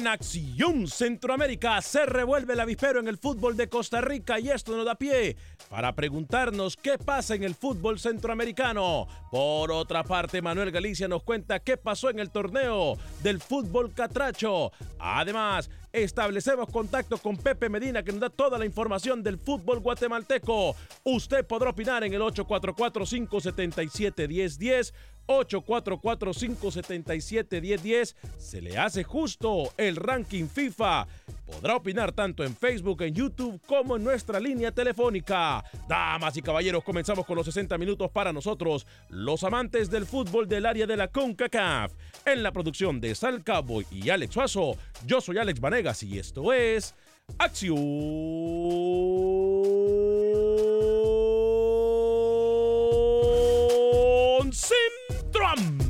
En Acción Centroamérica se revuelve el avispero en el fútbol de Costa Rica y esto nos da pie para preguntarnos qué pasa en el fútbol centroamericano. Por otra parte, Manuel Galicia nos cuenta qué pasó en el torneo del fútbol catracho. Además, establecemos contacto con Pepe Medina que nos da toda la información del fútbol guatemalteco. Usted podrá opinar en el 844-577-1010 844-577-1010. Se le hace justo el ranking FIFA. Podrá opinar tanto en Facebook, en YouTube, como en nuestra línea telefónica. Damas y caballeros, comenzamos con los 60 minutos para nosotros, los amantes del fútbol del área de la CONCACAF. En la producción de Sal Cowboy y Alex Suazo, yo soy Alex Vanegas y esto es Acción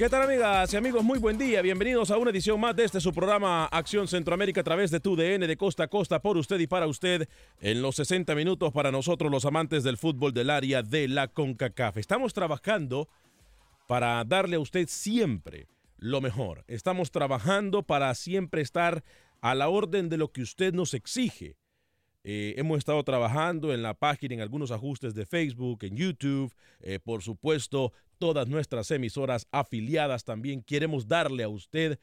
¿Qué tal amigas y amigos? Muy buen día. Bienvenidos a una edición más de este su programa Acción Centroamérica a través de tu DN de costa a costa por usted y para usted en los 60 minutos para nosotros los amantes del fútbol del área de la CONCACAF. Estamos trabajando para darle a usted siempre lo mejor. Estamos trabajando para siempre estar a la orden de lo que usted nos exige. Eh, hemos estado trabajando en la página, en algunos ajustes de Facebook, en YouTube, eh, por supuesto, todas nuestras emisoras afiliadas también. Queremos darle a usted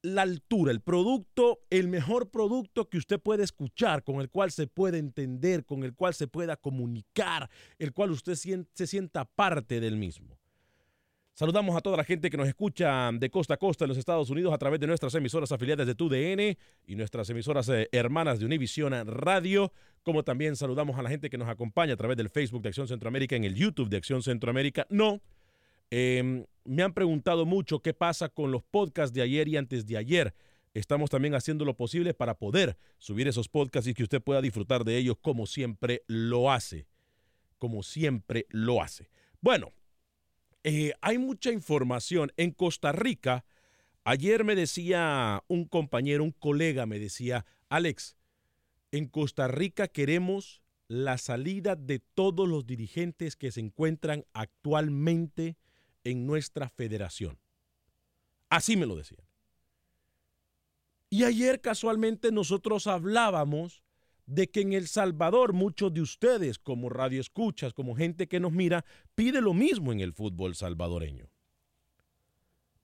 la altura, el producto, el mejor producto que usted puede escuchar, con el cual se puede entender, con el cual se pueda comunicar, el cual usted se sienta parte del mismo. Saludamos a toda la gente que nos escucha de costa a costa en los Estados Unidos a través de nuestras emisoras afiliadas de TUDN y nuestras emisoras eh, hermanas de Univision Radio, como también saludamos a la gente que nos acompaña a través del Facebook de Acción Centroamérica, en el YouTube de Acción Centroamérica. No, eh, me han preguntado mucho qué pasa con los podcasts de ayer y antes de ayer. Estamos también haciendo lo posible para poder subir esos podcasts y que usted pueda disfrutar de ellos como siempre lo hace. Como siempre lo hace. Bueno, eh, hay mucha información. En Costa Rica, ayer me decía un compañero, un colega, me decía, Alex, en Costa Rica queremos la salida de todos los dirigentes que se encuentran actualmente en nuestra federación. Así me lo decían. Y ayer casualmente nosotros hablábamos de que en El Salvador muchos de ustedes como radioescuchas, como gente que nos mira, pide lo mismo en el fútbol salvadoreño.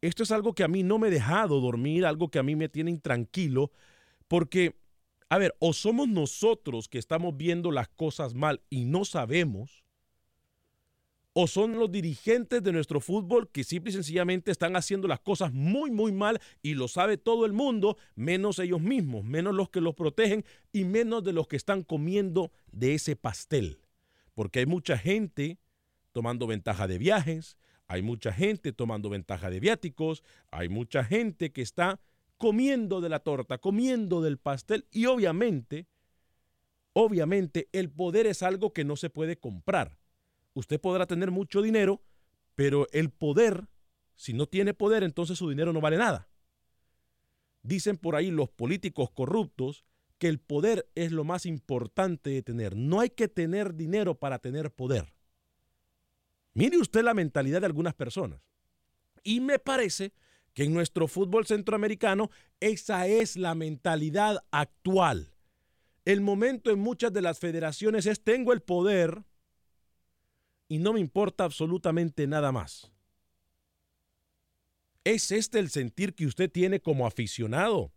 esto es algo que a mí no me ha dejado dormir, algo que a mí me tiene intranquilo, porque, a ver, o somos nosotros que estamos viendo las cosas mal y no sabemos, o son los dirigentes de nuestro fútbol que simple y sencillamente están haciendo las cosas muy, muy mal y lo sabe todo el mundo, menos ellos mismos, menos los que los protegen y menos de los que están comiendo de ese pastel. Porque hay mucha gente tomando ventaja de viajes, hay mucha gente tomando ventaja de viáticos, hay mucha gente que está comiendo de la torta, comiendo del pastel y obviamente, obviamente el poder es algo que no se puede comprar usted podrá tener mucho dinero, pero el poder, si no tiene poder, entonces su dinero no vale nada. Dicen por ahí los políticos corruptos que el poder es lo más importante de tener. No hay que tener dinero para tener poder. Mire usted la mentalidad de algunas personas. Y me parece que en nuestro fútbol centroamericano esa es la mentalidad actual. El momento en muchas de las federaciones es tengo el poder, y no me importa absolutamente nada más. ¿Es este el sentir que usted tiene como aficionado?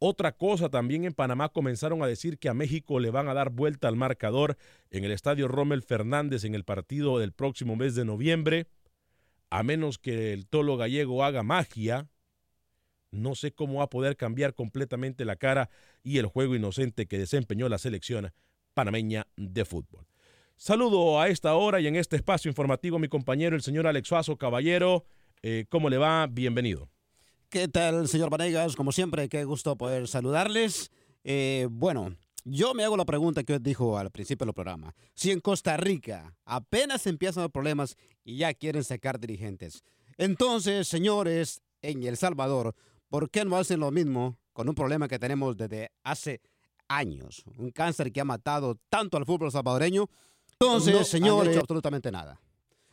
Otra cosa, también en Panamá comenzaron a decir que a México le van a dar vuelta al marcador en el estadio Rommel Fernández en el partido del próximo mes de noviembre, a menos que el tolo gallego haga magia. No sé cómo va a poder cambiar completamente la cara y el juego inocente que desempeñó la selección panameña de fútbol. Saludo a esta hora y en este espacio informativo a mi compañero, el señor Alex Suazo Caballero. Eh, ¿Cómo le va? Bienvenido. ¿Qué tal, señor Vanegas? Como siempre, qué gusto poder saludarles. Eh, bueno, yo me hago la pregunta que dijo al principio del programa. Si en Costa Rica apenas empiezan los problemas y ya quieren sacar dirigentes, entonces, señores, en El Salvador, ¿por qué no hacen lo mismo con un problema que tenemos desde hace años? Un cáncer que ha matado tanto al fútbol salvadoreño entonces, señores, absolutamente nada.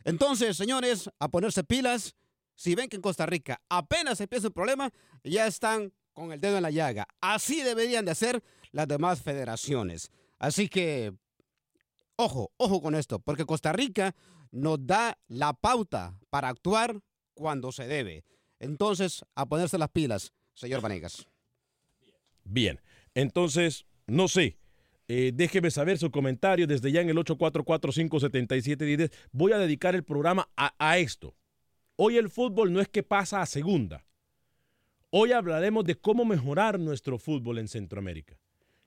Entonces, señores, a ponerse pilas. Si ven que en Costa Rica apenas empieza el problema, ya están con el dedo en la llaga. Así deberían de hacer las demás federaciones. Así que, ojo, ojo con esto, porque Costa Rica nos da la pauta para actuar cuando se debe. Entonces, a ponerse las pilas, señor Vanegas. Bien, entonces, no sé, eh, déjeme saber su comentario desde ya en el 844-577-10. Voy a dedicar el programa a, esto. Hoy el fútbol no es que pasa a segunda. Hoy hablaremos de cómo mejorar nuestro fútbol en Centroamérica.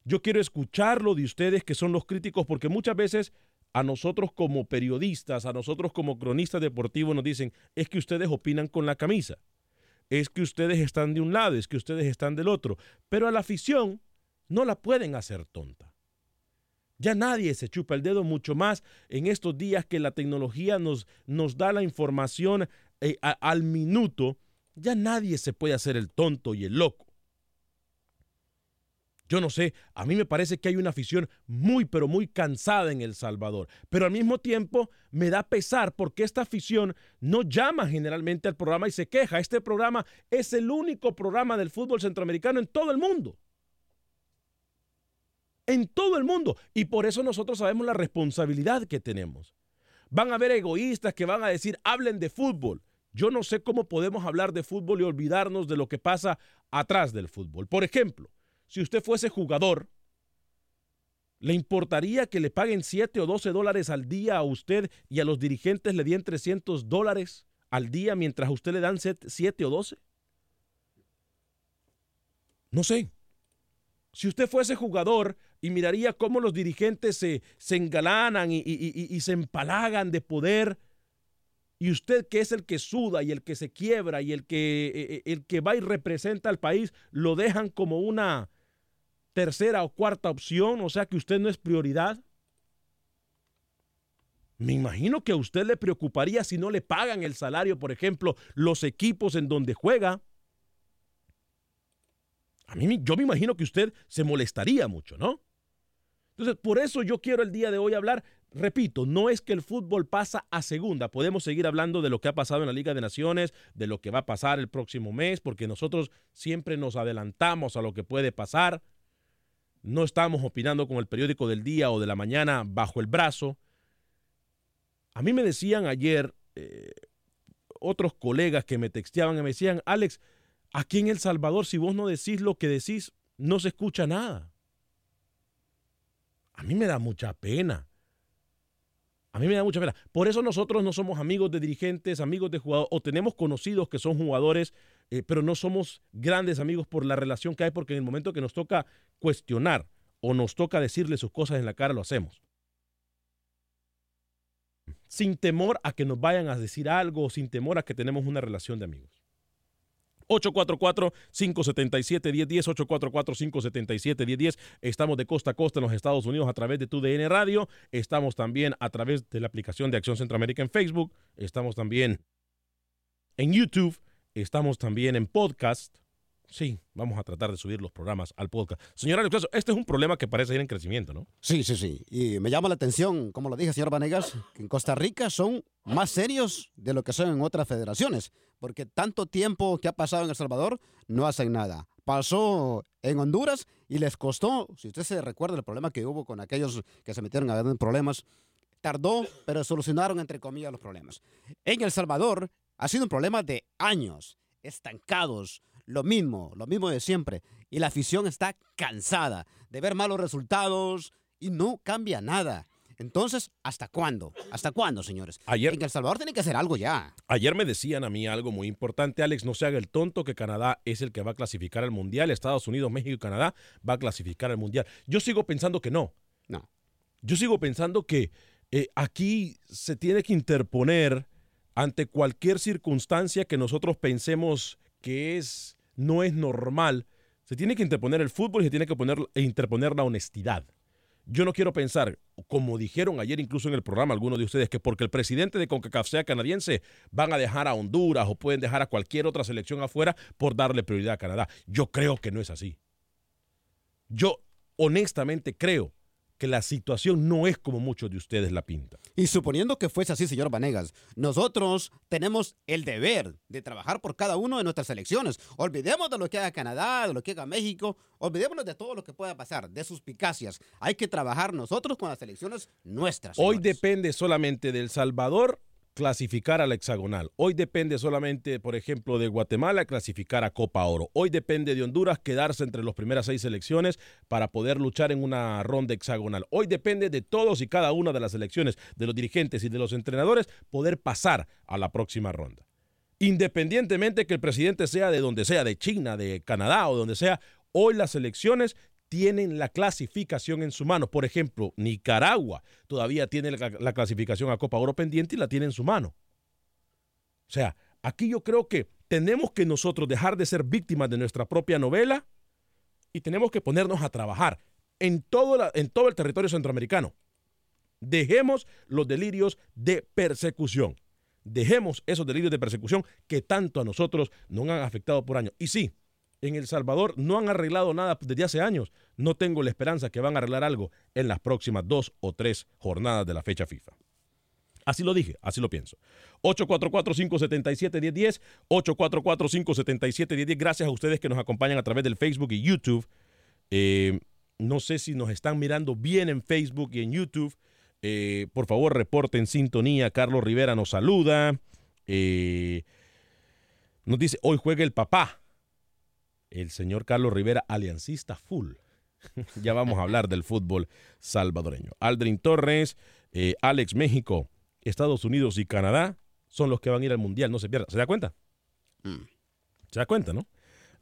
Yo quiero escucharlo de ustedes que son los críticos porque muchas veces a nosotros como periodistas, a nosotros como cronistas deportivos nos dicen, es que ustedes opinan con la camisa, es que ustedes están de un lado, es que ustedes están del otro, pero a la afición no la pueden hacer tonta. Ya nadie se chupa el dedo mucho más en estos días que la tecnología nos, nos da la información eh, al minuto. Ya nadie se puede hacer el tonto y el loco. Yo no sé, a mí me parece que hay una afición muy, pero muy cansada en El Salvador. Pero al mismo tiempo me da pesar porque esta afición no llama generalmente al programa y se queja. Este programa es el único programa del fútbol centroamericano en todo el mundo en todo el mundo. Y por eso nosotros sabemos la responsabilidad que tenemos. Van a haber egoístas que van a decir, hablen de fútbol. Yo no sé cómo podemos hablar de fútbol y olvidarnos de lo que pasa atrás del fútbol. Por ejemplo, si usted fuese jugador, ¿le importaría que le paguen 7 o 12 dólares al día a usted y a los dirigentes le den 300 dólares al día mientras a usted le dan 7 o 12? No sé. Si usted fuese jugador y miraría cómo los dirigentes se, se engalanan y, se empalagan de poder, y usted que es el que suda y el que se quiebra y el que, e, e, el que va y representa al país, lo dejan como una tercera o cuarta opción, o sea que usted no es prioridad. Me imagino que a usted le preocuparía si no le pagan el salario, por ejemplo, los equipos en donde juega. A mí, yo me imagino que usted se molestaría mucho, ¿no? Entonces, por eso yo quiero el día de hoy hablar, repito, no es que el fútbol pasa a segunda, podemos seguir hablando de lo que ha pasado en la Liga de Naciones, de lo que va a pasar el próximo mes, porque nosotros siempre nos adelantamos a lo que puede pasar, no estamos opinando con el periódico del día o de la mañana bajo el brazo. A mí me decían ayer, eh, otros colegas que me texteaban y me decían, Alex, aquí en El Salvador, si vos no decís lo que decís, no se escucha nada. A mí me da mucha pena. A mí me da mucha pena. Por eso nosotros no somos amigos de dirigentes, amigos de jugadores, o tenemos conocidos que son jugadores, eh, pero no somos grandes amigos por la relación que hay, porque en el momento que nos toca cuestionar o nos toca decirle sus cosas en la cara, lo hacemos. Sin temor a que nos vayan a decir algo, sin temor a que tenemos una relación de amigos. 844-577-1010, 844-577-1010. Estamos de costa a costa en los Estados Unidos a través de tu DN Radio. Estamos también a través de la aplicación de Acción Centroamérica en Facebook. Estamos también en YouTube. Estamos también en podcast. Sí, vamos a tratar de subir los programas al podcast. Señora Alex, este es un problema que parece ir en crecimiento, ¿no? Sí, sí, sí. Y me llama la atención, como lo dije, señor Vanegas, que en Costa Rica son más serios de lo que son en otras federaciones, porque tanto tiempo que ha pasado en El Salvador no hacen nada. Pasó en Honduras y les costó, si usted se recuerda el problema que hubo con aquellos que se metieron a ver problemas, tardó, pero solucionaron entre comillas los problemas. En El Salvador ha sido un problema de años, estancados, lo mismo, lo mismo de siempre. Y la afición está cansada de ver malos resultados y no cambia nada. Entonces, ¿hasta cuándo? ¿Hasta cuándo, señores? Ayer, en El Salvador tiene que hacer algo ya. Ayer me decían a mí algo muy importante, Alex, no se haga el tonto que Canadá es el que va a clasificar al Mundial, Estados Unidos, México y Canadá va a clasificar al Mundial. Yo sigo pensando que no. No. Yo sigo pensando que eh, aquí se tiene que interponer ante cualquier circunstancia que nosotros pensemos que es no es normal. Se tiene que interponer el fútbol y se tiene que poner, e interponer la honestidad. Yo no quiero pensar, como dijeron ayer incluso en el programa algunos de ustedes, que porque el presidente de CONCACAF sea canadiense, van a dejar a Honduras o pueden dejar a cualquier otra selección afuera por darle prioridad a Canadá. Yo creo que no es así. Yo honestamente creo que la situación no es como muchos de ustedes la pintan. Y suponiendo que fuese así, señor Vanegas, nosotros tenemos el deber de trabajar por cada uno de nuestras elecciones. Olvidemos de lo que haga Canadá, de lo que haga México, olvidémonos de todo lo que pueda pasar, de suspicacias. Hay que trabajar nosotros con las elecciones nuestras. Hoy depende solamente del Salvador clasificar a la hexagonal. Hoy depende solamente, por ejemplo, de Guatemala clasificar a Copa Oro. Hoy depende de Honduras quedarse entre las primeras seis selecciones para poder luchar en una ronda hexagonal. Hoy depende de todos y cada una de las selecciones, de los dirigentes y de los entrenadores, poder pasar a la próxima ronda. Independientemente que el presidente sea de donde sea, de China, de Canadá o donde sea, hoy las elecciones tienen la clasificación en su mano. Por ejemplo, Nicaragua todavía tiene la, la, clasificación a Copa Oro pendiente y la tiene en su mano. O sea, aquí yo creo que tenemos que nosotros dejar de ser víctimas de nuestra propia novela y tenemos que ponernos a trabajar en todo, en todo el territorio centroamericano. Dejemos los delirios de persecución. Dejemos esos delirios de persecución que tanto a nosotros nos han afectado por años. Y sí, en El Salvador no han arreglado nada desde hace años. No tengo la esperanza que van a arreglar algo en las próximas dos o tres jornadas de la fecha FIFA. Así lo dije, así lo pienso. 844-577-1010, 844-577-1010. Gracias a ustedes que nos acompañan a través del Facebook y YouTube. Eh, no sé si nos están mirando bien en Facebook y en YouTube. Eh, por favor, reporten sintonía. Carlos Rivera nos saluda. Eh, nos dice, hoy juega el papá el señor Carlos Rivera, aliancista full. ya vamos a hablar del fútbol salvadoreño. Aldrin Torres, eh, Alex México, Estados Unidos y Canadá son los que van a ir al Mundial, no se pierda. ¿Se da cuenta? Mm. ¿Se da cuenta, no?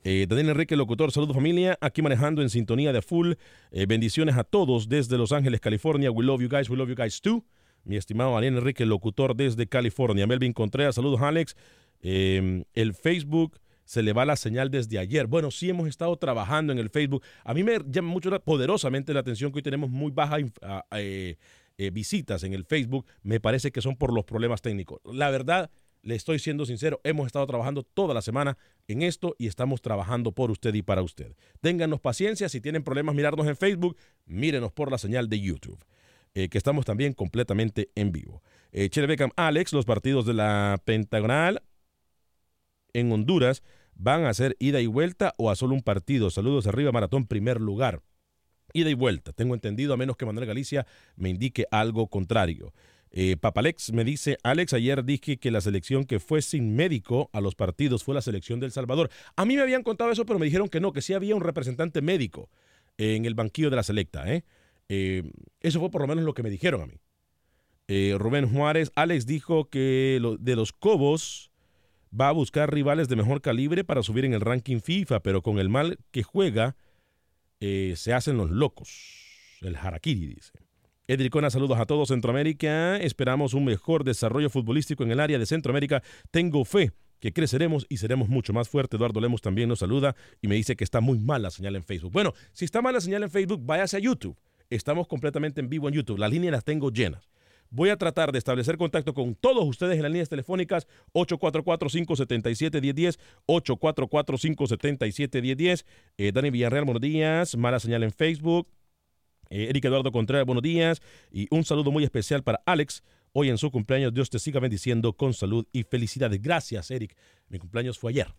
Eh, Daniel Enrique, locutor, saludos familia, aquí manejando en sintonía de full. Eh, bendiciones a todos desde Los Ángeles, California. We love you guys, we love you guys too. Mi estimado Daniel Enrique, locutor desde California. Melvin Contreras, saludos Alex. el Facebook se le va la señal desde ayer. Bueno, sí hemos estado trabajando en el Facebook. A mí me llama mucho poderosamente la atención que hoy tenemos muy bajas eh, eh, visitas en el Facebook. Me parece que son por los problemas técnicos. La verdad, le estoy siendo sincero, hemos estado trabajando toda la semana en esto y estamos trabajando por usted y para usted. Ténganos paciencia, si tienen problemas mirarnos en Facebook, mírenos por la señal de YouTube. Eh, que estamos también completamente en vivo. Eh, Alex, los partidos de la Pentagonal en Honduras van a ser ida y vuelta o a solo un partido. Saludos arriba, Maratón, primer lugar. Ida y vuelta, tengo entendido, a menos que Manuel Galicia me indique algo contrario. Eh, Papalex me dice, Alex, ayer dije que la selección que fue sin médico a los partidos fue la selección del Salvador. A mí me habían contado eso, pero me dijeron que no, que sí había un representante médico en el banquillo de la selecta. ¿eh? Eh, eso fue por lo menos lo que me dijeron a mí. Eh, Rubén Juárez, Alex dijo que de los Cobos va a buscar rivales de mejor calibre para subir en el ranking FIFA, pero con el mal que juega eh, se hacen los locos. El Harakiri dice. Edricona, saludos a todos Centroamérica. Esperamos un mejor desarrollo futbolístico en el área de Centroamérica. Tengo fe que creceremos y seremos mucho más fuertes. Eduardo Lemos también nos saluda y me dice que está muy mal la señal en Facebook. Bueno, si está mal la señal en Facebook, váyase a YouTube. Estamos completamente en vivo en YouTube. Las líneas las tengo llenas. Voy a tratar de establecer contacto con todos ustedes en las líneas telefónicas 844-577-1010, 844-577-1010. Eh, Dani Villarreal, buenos días. Mala señal en Facebook. Eh, Eric Eduardo Contreras, buenos días. Y un saludo muy especial para Alex. Hoy en su cumpleaños, Dios te siga bendiciendo con salud y felicidades. Gracias, Eric. Mi cumpleaños fue ayer,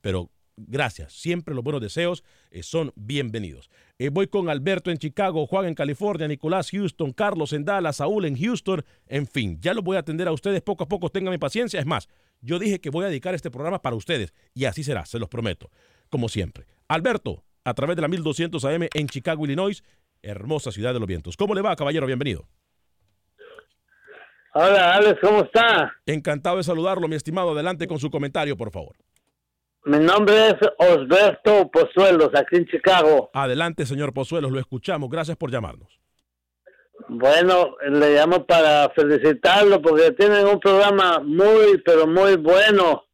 pero gracias. Siempre los buenos deseos eh, son bienvenidos. Eh, voy con Alberto en Chicago, Juan en California, Nicolás Houston, Carlos en Dallas, Saúl en Houston. En fin, ya los voy a atender a ustedes poco a poco. Tengan mi paciencia. Es más, yo dije que voy a dedicar este programa para ustedes y así será, se los prometo, como siempre. Alberto, a través de la 1200 AM en Chicago, Illinois, hermosa ciudad de los vientos. ¿Cómo le va, caballero? Bienvenido. Hola, Alex, ¿cómo está? Encantado de saludarlo, mi estimado. Adelante con su comentario, por favor. Mi nombre es Osberto Pozuelos, aquí en Chicago. Adelante, señor Pozuelos, lo escuchamos. Gracias por llamarnos. Bueno, le llamo para felicitarlo porque tienen un programa muy, pero muy bueno.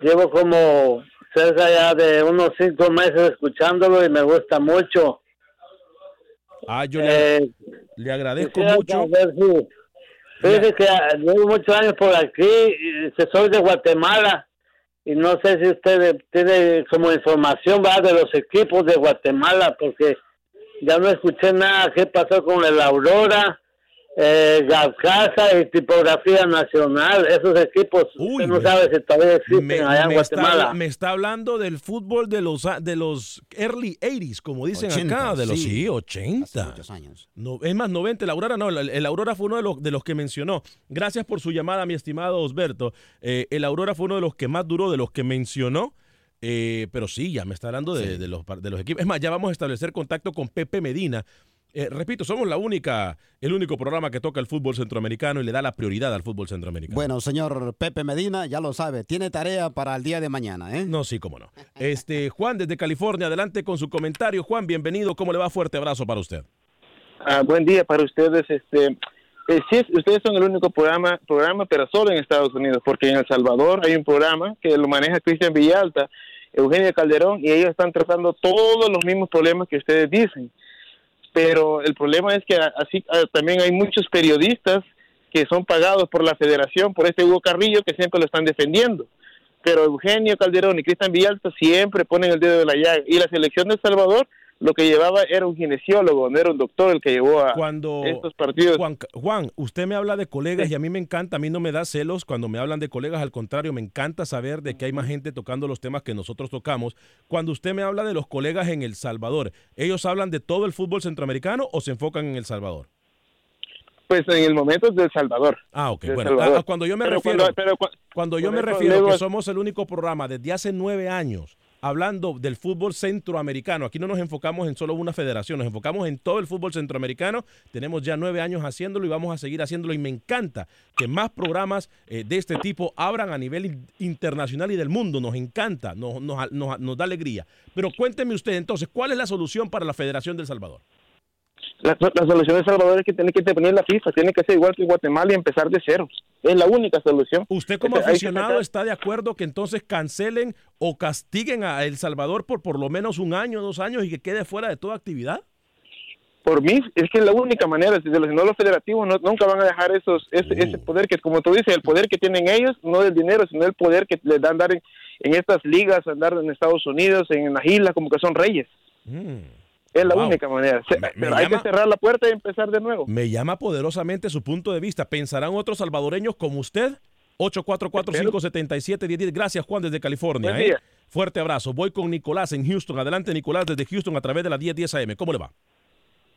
Llevo como cerca ya de unos cinco meses escuchándolo y me gusta mucho. Ah, yo le, Eh, le agradezco mucho. saber si- Fíjese que ah, llevo muchos años por aquí, y que soy de Guatemala y no sé si usted tiene como información ¿verdad? de los equipos de Guatemala porque ya no escuché nada qué pasó con el Aurora, eh, Gavcasa y Tipografía Nacional, esos equipos, Uy, usted no me- sabe si todavía existen Me, allá en me está, Guatemala. me está hablando del fútbol de los, de los early 80s, como dicen 80, acá, de los sí. sí, Hace 80. muchos años. No, es más, 90, el Aurora no, el, el Aurora fue uno de los, de los que mencionó. Gracias por su llamada, mi estimado Osberto. Eh, el Aurora fue uno de los que más duró, de los que mencionó. Eh, pero sí, ya me está hablando de, de los, de los equipos. Es más, ya vamos a establecer contacto con Pepe Medina. Eh, repito, somos la única, el único programa que toca el fútbol centroamericano y le da la prioridad al fútbol centroamericano. Bueno, señor Pepe Medina, ya lo sabe, tiene tarea para el día de mañana, ¿eh? No, sí, cómo no. Este, Juan, desde California, adelante con su comentario. Juan, bienvenido. ¿Cómo le va? Fuerte abrazo para usted. Ah, buen día para ustedes. Este, eh, sí, ustedes son el único programa, programa, pero solo en Estados Unidos, porque en El Salvador hay un programa que lo maneja Cristian Villalta, Eugenio Calderón, y ellos están tratando todos los mismos problemas que ustedes dicen. Pero el problema es que así también hay muchos periodistas que son pagados por la federación, por este Hugo Carrillo, que siempre lo están defendiendo. Pero Eugenio Calderón y Cristian Villalta siempre ponen el dedo de la llaga. Y la selección de El Salvador lo que llevaba era un kinesiólogo, no era un doctor el que llevó a Cuando estos partidos. Juan, Juan, usted me habla de colegas y a mí me encanta, a mí no me da celos cuando me hablan de colegas, al contrario, me encanta saber de que hay más gente tocando los temas que nosotros tocamos. Cuando usted me habla de los colegas en El Salvador, ¿ellos hablan de todo el fútbol centroamericano o se enfocan en El Salvador? Pues en el momento de El Salvador. Ah, ok. De Bueno, Salvador. a- a cuando yo me Pero refiero, cuando- pero cuando yo me refiero que somos el único programa desde hace nueve años hablando del fútbol centroamericano. Aquí no nos enfocamos en solo una federación, nos enfocamos en todo el fútbol centroamericano. Tenemos ya nueve años haciéndolo y vamos a seguir haciéndolo. Y me encanta que más programas eh, de este tipo abran a nivel in- internacional y del mundo. Nos encanta, nos, nos- nos- da alegría. Pero cuénteme usted entonces, ¿cuál es la solución para la Federación del Salvador? La, solución de Salvador es que tiene que intervenir la FIFA, tiene que ser igual que Guatemala y empezar de cero. Es la única solución. ¿Usted como aficionado está de acuerdo que entonces cancelen o castiguen a El Salvador por por lo menos un año, dos años y que quede fuera de toda actividad? Por mí, es que es la única manera. Si no los federativos no- nunca van a dejar esos ese, ese Uh. poder que, como tú dices, el poder que tienen ellos, no del dinero, sino el poder que les dan dar en, en estas ligas, andar en Estados Unidos, en las islas, como que son reyes. Mm. Es la Wow. única manera. Se- Me- me pero hay que cerrar la puerta y empezar de nuevo. Me llama poderosamente su punto de vista. ¿Pensarán otros salvadoreños como usted? 844-577-1010. Gracias, Juan, desde California. Buen ¿eh? día. Fuerte abrazo. Voy con Nicolás en Houston. Adelante, Nicolás, desde Houston a través de la 1010 AM. ¿Cómo le va?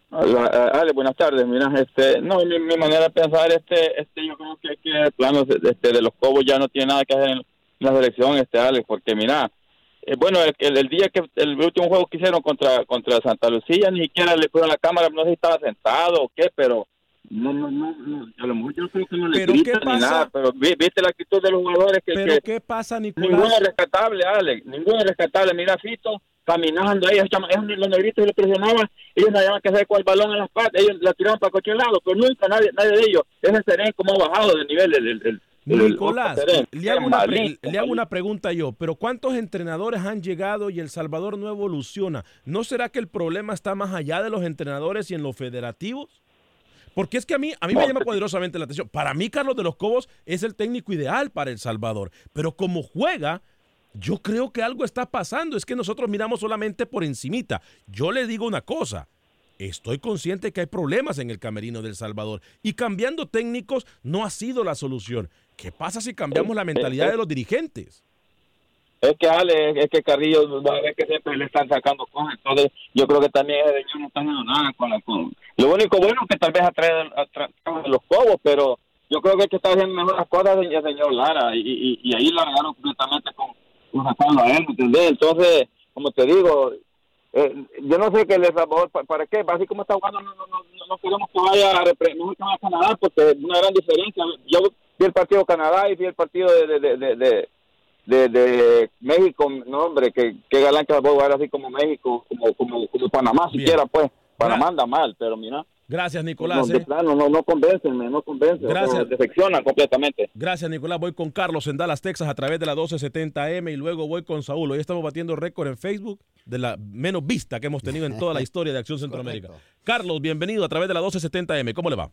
Hola, Ale, buenas tardes. Mira, este, no, mi, mi manera de pensar, este, este, yo creo que, que el plano de, este, de los Cobos ya no tiene nada que hacer en la selección, este, Ale, porque mira, eh, bueno, el, día que el último juego que hicieron contra contra Santa Lucía, ni siquiera le fueron la cámara, no sé si estaba sentado o qué, pero no, no, no, no, a lo mejor yo creo que no le ¿Pero gritan qué ni nada, pero vi- viste la actitud de los jugadores que, Pero que ¿qué pasa, ninguno Nicolás? es rescatable, Ale, ninguno es rescatable. Mira, Fito caminando ahí, los negritos le presionaban, ellos no habían que hacer con el balón en las patas, ellos la tiraban para cualquier lado, pero nunca nadie, nadie de ellos, ese Serén como ha bajado de nivel el, el, el- el- Nicolás, le hago, una pre- Malito, le hago una pregunta yo, pero ¿cuántos entrenadores han llegado y El Salvador no evoluciona? ¿No será que el problema está más allá de los entrenadores y en los federativos? Porque es que a mí, a mí me llama poderosamente la atención. Para mí, Carlos de los Cobos es el técnico ideal para El Salvador, pero como juega, yo creo que algo está pasando. Es que nosotros miramos solamente por encimita. Yo le digo una cosa. Estoy consciente que hay problemas en el camerino del Salvador y cambiando técnicos no ha sido la solución. ¿Qué pasa si cambiamos la mentalidad de los dirigentes? Es que Ale, es que Carrillo va a ver que siempre le están sacando cosas, entonces yo creo que también señor no está haciendo nada con la con. Lo único bueno es que tal vez atrae, atrae los cobos, pero yo creo que el que está haciendo mejor las cosas es el señor Lara y, y, y ahí largaron completamente con, con sacarlo a él, ¿me entendés? Entonces, como te digo, eh, yo no sé qué les Salvador, ¿para, para qué? Así como está jugando, no, no, no, no queremos que vaya a, no que vaya a Canadá, porque es una gran diferencia. Yo vi el partido de Canadá y vi el partido de, de, de, de, México, no hombre, que, que galán que va a jugar así como México, como, como, como Panamá siquiera, pues. Panamá anda mal, pero mira. Gracias, No, Nicolás. de ¿eh? plano, no, no convencen, no convencen. Gracias. Defeccionan completamente. Gracias, Nicolás. Voy con Carlos en Dallas, Texas, a través de la 1270M y luego voy con Saúl. Hoy estamos batiendo récord en Facebook de la menos vista que hemos tenido en toda la historia de Acción Centroamérica. Carlos, bienvenido a través de la 1270M. ¿Cómo le va?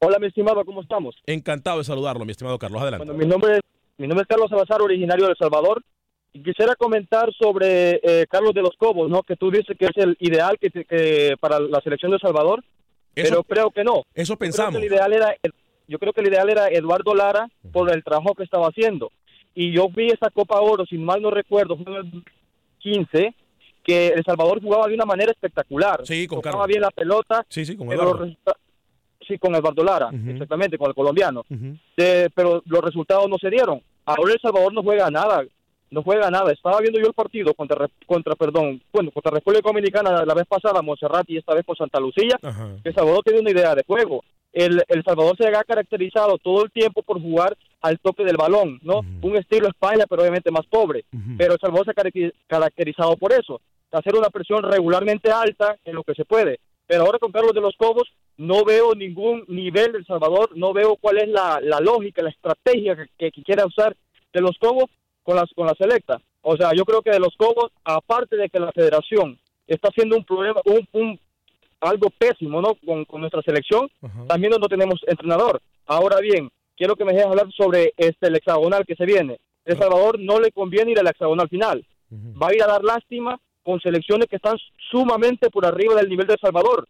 Hola, mi estimado, ¿cómo estamos? Encantado de saludarlo, mi estimado Carlos. Adelante. Bueno, mi nombre es, mi nombre es Carlos Salazar, originario de El Salvador. Y quisiera comentar sobre eh, Carlos de los Cobos, ¿no? Que tú dices que es el ideal que, que para la selección de El Salvador, pero creo que no. Eso Yo creo pensamos. que el ideal era, yo creo que el ideal era Eduardo Lara por el trabajo que estaba haciendo. Y yo vi esa Copa Oro, si mal no recuerdo, fue en el 15, que El Salvador jugaba de una manera espectacular. Sí, con Tocaba Carlos. bien la pelota. Sí, sí, con pero Eduardo. los resulta- Sí, con Eduardo Lara, exactamente, con el colombiano. Eh, pero los resultados no se dieron. Ahora El Salvador no juega nada, no juega nada. Estaba viendo yo el partido contra, contra perdón, bueno, contra República Dominicana la vez pasada, Montserrat y esta vez con Santa Lucía. El Salvador tiene una idea de juego. El, el Salvador se ha caracterizado todo el tiempo por jugar al toque del balón, ¿no? Un estilo España, pero obviamente más pobre. Pero El Salvador se ha caracteri- caracterizado por eso, hacer una presión regularmente alta en lo que se puede. Pero ahora con Carlos de los Cobos no veo ningún nivel del Salvador, no veo cuál es la, la lógica, la estrategia que, que quiera usar de los Cobos con las con la selecta. O sea, yo creo que de los Cobos, aparte de que la federación está haciendo un problema, un, un- algo pésimo, ¿no? Con, con nuestra selección, también no tenemos entrenador. Ahora bien, quiero que me dejes hablar sobre este el hexagonal que se viene. El Salvador no le conviene ir al hexagonal final. Va a ir a dar lástima con selecciones que están sumamente por arriba del nivel de El Salvador.